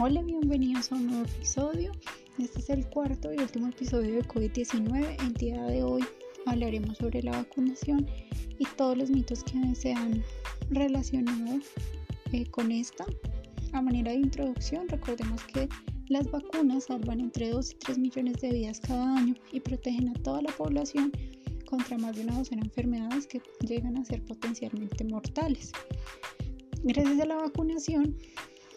Hola, bienvenidos a un nuevo episodio. Este es el cuarto y último episodio de COVID-19. El día de hoy hablaremos sobre la vacunación y todos los mitos que se han relacionado eh, con esta. A manera de introducción, recordemos que las vacunas salvan entre 2 y 3 millones de vidas cada año y protegen a toda la población contra más de una docena de enfermedades que llegan a ser potencialmente mortales. Gracias a la vacunación,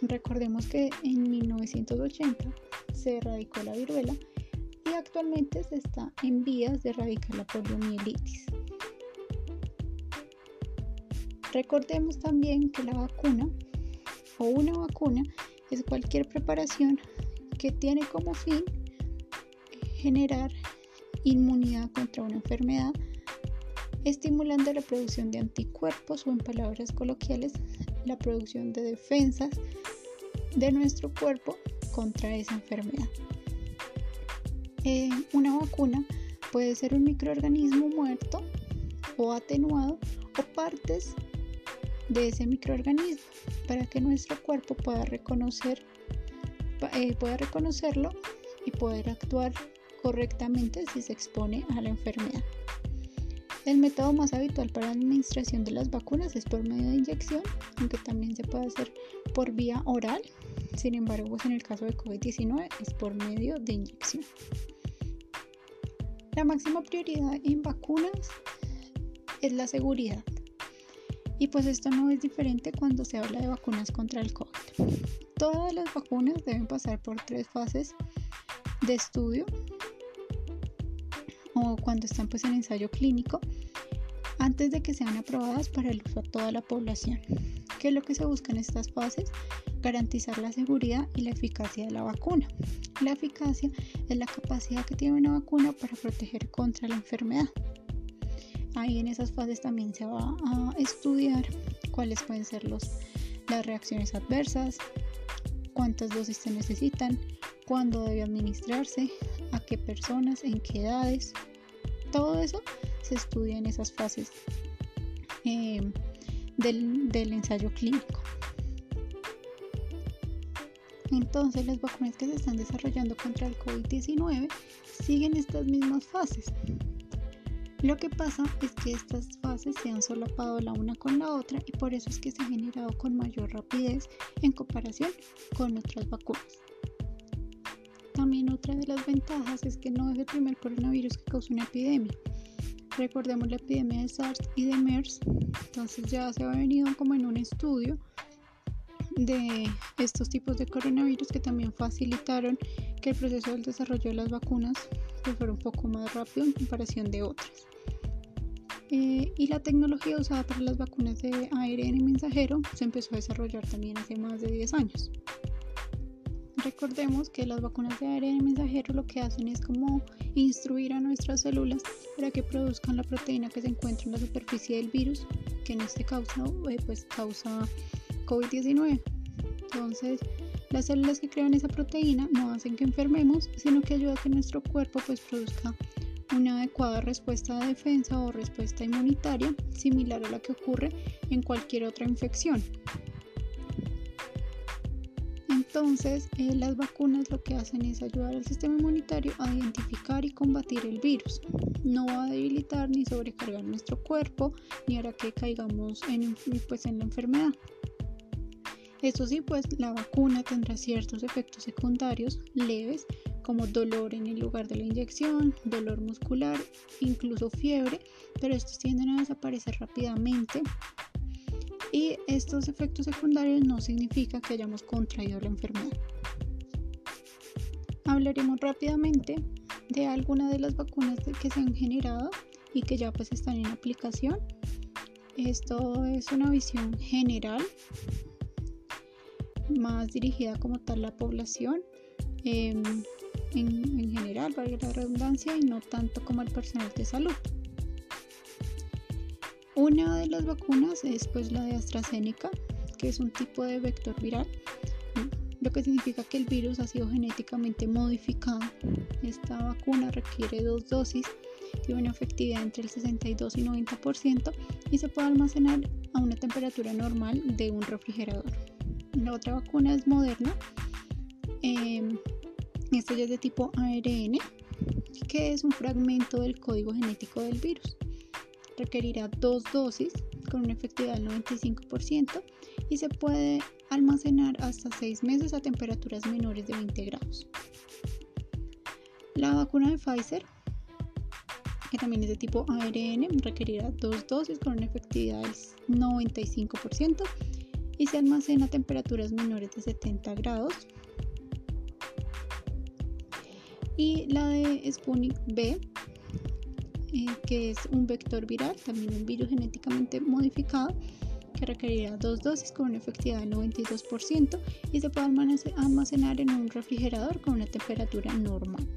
Recordemos que en 1980 se erradicó la viruela y actualmente se está en vías de erradicar la poliomielitis. Recordemos también que la vacuna o una vacuna es cualquier preparación que tiene como fin generar inmunidad contra una enfermedad, estimulando la producción de anticuerpos o en palabras coloquiales la producción de defensas de nuestro cuerpo contra esa enfermedad. Eh, una vacuna puede ser un microorganismo muerto o atenuado o partes de ese microorganismo para que nuestro cuerpo pueda reconocer eh, pueda reconocerlo y poder actuar correctamente si se expone a la enfermedad. El método más habitual para la administración de las vacunas es por medio de inyección, aunque también se puede hacer por vía oral. Sin embargo, pues en el caso de COVID-19 es por medio de inyección. La máxima prioridad en vacunas es la seguridad. Y pues esto no es diferente cuando se habla de vacunas contra el COVID. Todas las vacunas deben pasar por tres fases de estudio cuando están pues en ensayo clínico antes de que sean aprobadas para el uso a toda la población. ¿Qué es lo que se busca en estas fases? Garantizar la seguridad y la eficacia de la vacuna. La eficacia es la capacidad que tiene una vacuna para proteger contra la enfermedad. Ahí en esas fases también se va a estudiar cuáles pueden ser los, las reacciones adversas, cuántas dosis se necesitan, cuándo debe administrarse, a qué personas, en qué edades. Todo eso se estudia en esas fases eh, del, del ensayo clínico. Entonces las vacunas que se están desarrollando contra el COVID-19 siguen estas mismas fases. Lo que pasa es que estas fases se han solapado la una con la otra y por eso es que se ha generado con mayor rapidez en comparación con otras vacunas. También otra de las ventajas es que no es el primer coronavirus que causa una epidemia. Recordemos la epidemia de SARS y de MERS, entonces ya se ha venido como en un estudio de estos tipos de coronavirus que también facilitaron que el proceso del desarrollo de las vacunas pues, fuera un poco más rápido en comparación de otras. Eh, y la tecnología usada para las vacunas de ARN mensajero se empezó a desarrollar también hace más de 10 años. Recordemos que las vacunas de ARN mensajero lo que hacen es como instruir a nuestras células para que produzcan la proteína que se encuentra en la superficie del virus, que en este caso eh, pues causa COVID-19. Entonces, las células que crean esa proteína no hacen que enfermemos, sino que ayuda a que nuestro cuerpo pues produzca una adecuada respuesta de defensa o respuesta inmunitaria similar a la que ocurre en cualquier otra infección. Entonces, eh, las vacunas lo que hacen es ayudar al sistema inmunitario a identificar y combatir el virus. No va a debilitar ni sobrecargar nuestro cuerpo, ni hará que caigamos en, pues, en la enfermedad. Eso sí, pues la vacuna tendrá ciertos efectos secundarios leves, como dolor en el lugar de la inyección, dolor muscular, incluso fiebre, pero estos tienden a desaparecer rápidamente y estos efectos secundarios no significa que hayamos contraído la enfermedad. Hablaremos rápidamente de algunas de las vacunas que se han generado y que ya pues están en aplicación. Esto es una visión general, más dirigida como tal a la población em, en, en general, valga la redundancia, y no tanto como al personal de salud. Una de las vacunas es pues la de AstraZeneca, que es un tipo de vector viral, lo que significa que el virus ha sido genéticamente modificado. Esta vacuna requiere dos dosis, tiene una efectividad entre el 62 y 90% y se puede almacenar a una temperatura normal de un refrigerador. La otra vacuna es Moderna, Em, esto ya es de tipo ARN, que es un fragmento del código genético del virus. Requerirá dos dosis con una efectividad del 95% y se puede almacenar hasta 6 meses a temperaturas menores de 20 grados. La vacuna de Pfizer, que también es de tipo ARN, requerirá dos dosis con una efectividad del 95% y se almacena a temperaturas menores de 70 grados. Y la de Sputnik B, eh, que es un vector viral, también un virus genéticamente modificado, que requerirá dos dosis con una efectividad del 92% y se puede almacenar en un refrigerador con una temperatura normal.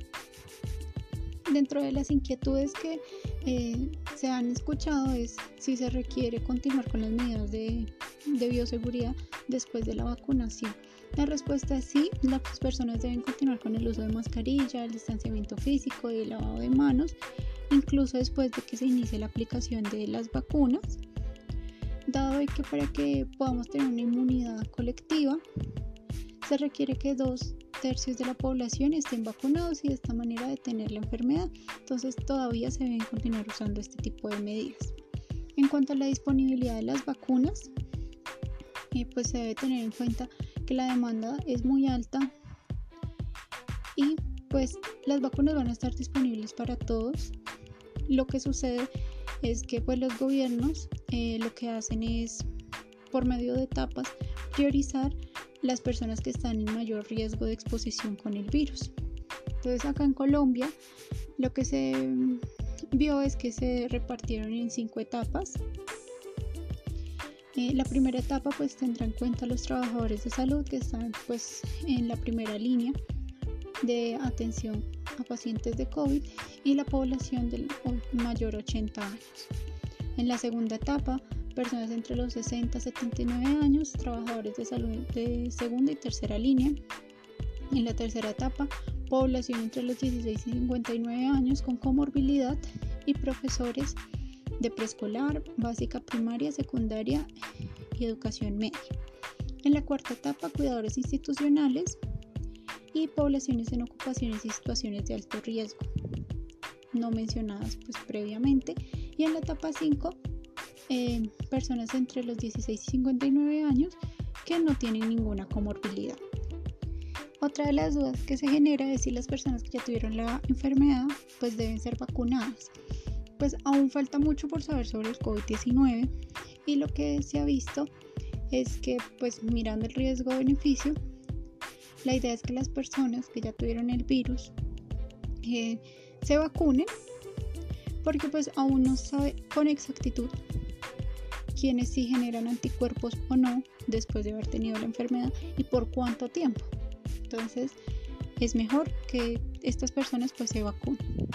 Dentro de las inquietudes que eh, se han escuchado es si se requiere continuar con las medidas de, de bioseguridad después de la vacunación. La respuesta es sí, las personas deben continuar con el uso de mascarilla, el distanciamiento físico y el lavado de manos, incluso después de que se inicie la aplicación de las vacunas, dado que para que podamos tener una inmunidad colectiva, se requiere que dos tercios de la población estén vacunados y de esta manera detener la enfermedad. Entonces todavía se deben continuar usando este tipo de medidas. En cuanto a la disponibilidad de las vacunas, eh, pues se debe tener en cuenta que la demanda es muy alta y pues las vacunas van a estar disponibles para todos. Lo que sucede es que pues los gobiernos eh, lo que hacen es por medio de etapas priorizar las personas que están en mayor riesgo de exposición con el virus. Entonces acá en Colombia lo que se vio es que se repartieron en cinco etapas. Eh, la primera etapa pues tendrá en cuenta los trabajadores de salud que están pues en la primera línea de atención a pacientes de COVID y la población del mayor 80 años. En la segunda etapa personas entre los 60 y 79 años, trabajadores de salud de segunda y tercera línea. En la tercera etapa, población entre los 16 y 59 años con comorbilidad y profesores de preescolar, básica primaria, secundaria y educación media. En la cuarta etapa, cuidadores institucionales y poblaciones en ocupaciones y situaciones de alto riesgo, no mencionadas pues previamente. Y en la etapa 5, personas entre los 16 y 59 años que no tienen ninguna comorbilidad. Otra de las dudas que se genera es si las personas que ya tuvieron la enfermedad pues deben ser vacunadas. Pues aún falta mucho por saber sobre el COVID-19 y lo que se ha visto es que pues mirando el riesgo-beneficio, la idea es que las personas que ya tuvieron el virus eh, se vacunen porque pues aún no sabe con exactitud quienes sí generan anticuerpos o no después de haber tenido la enfermedad y por cuánto tiempo. Entonces es mejor que estas personas pues se vacunen.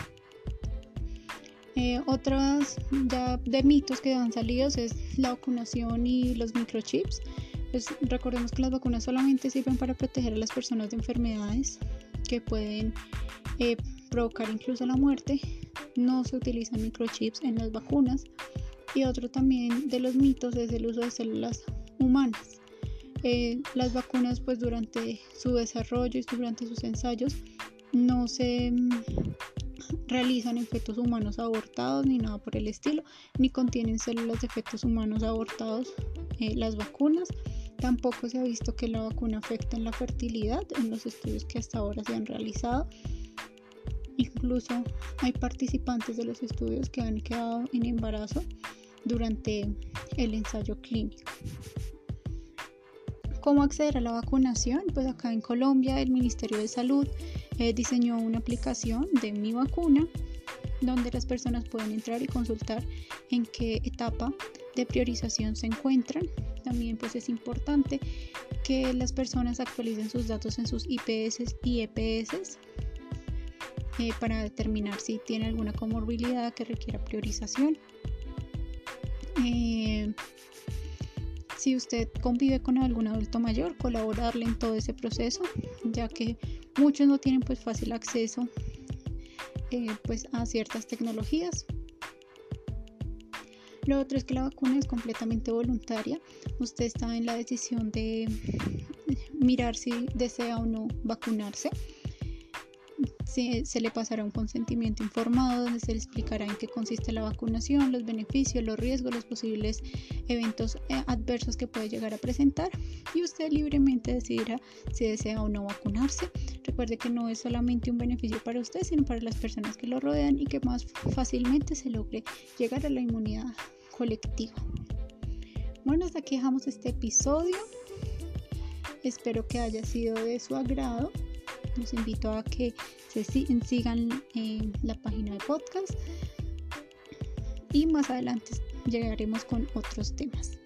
Eh, otras ya de mitos que han salido es la vacunación y los microchips. Pues recordemos que las vacunas solamente sirven para proteger a las personas de enfermedades que pueden eh, provocar incluso la muerte. No se utilizan microchips en las vacunas y otro también de los mitos es el uso de células humanas. Eh, las vacunas pues durante su desarrollo y durante sus ensayos no se mm, realizan en fetos humanos abortados ni nada por el estilo, ni contienen células de fetos humanos abortados eh, las vacunas. Tampoco se ha visto que la vacuna afecta en la fertilidad en los estudios que hasta ahora se han realizado. Incluso hay participantes de los estudios que han quedado en embarazo durante el ensayo clínico. ¿Cómo acceder a la vacunación? Pues acá en Colombia el Ministerio de Salud eh, diseñó una aplicación de mi vacuna donde las personas pueden entrar y consultar en qué etapa de priorización se encuentran. También pues es importante que las personas actualicen sus datos en sus IPS y EPS eh, para determinar si tiene alguna comorbilidad que requiera priorización. Eh, si usted convive con algún adulto mayor, colaborarle en todo ese proceso, ya que muchos no tienen pues fácil acceso eh, pues a ciertas tecnologías. Lo otro es que la vacuna es completamente voluntaria. Usted está en la decisión de mirar si desea o no vacunarse se, le pasará un consentimiento informado donde se le explicará en qué consiste la vacunación, los beneficios, los riesgos, los posibles eventos eh, adversos que puede llegar a presentar y usted libremente decidirá si desea o no vacunarse. Recuerde que no es solamente un beneficio para usted, sino para las personas que lo rodean y que más fácilmente se logre llegar a la inmunidad colectiva. Bueno, hasta aquí dejamos este episodio. Espero que haya sido de su agrado los invito a que se sigan en la página de podcast y más adelante llegaremos con otros temas.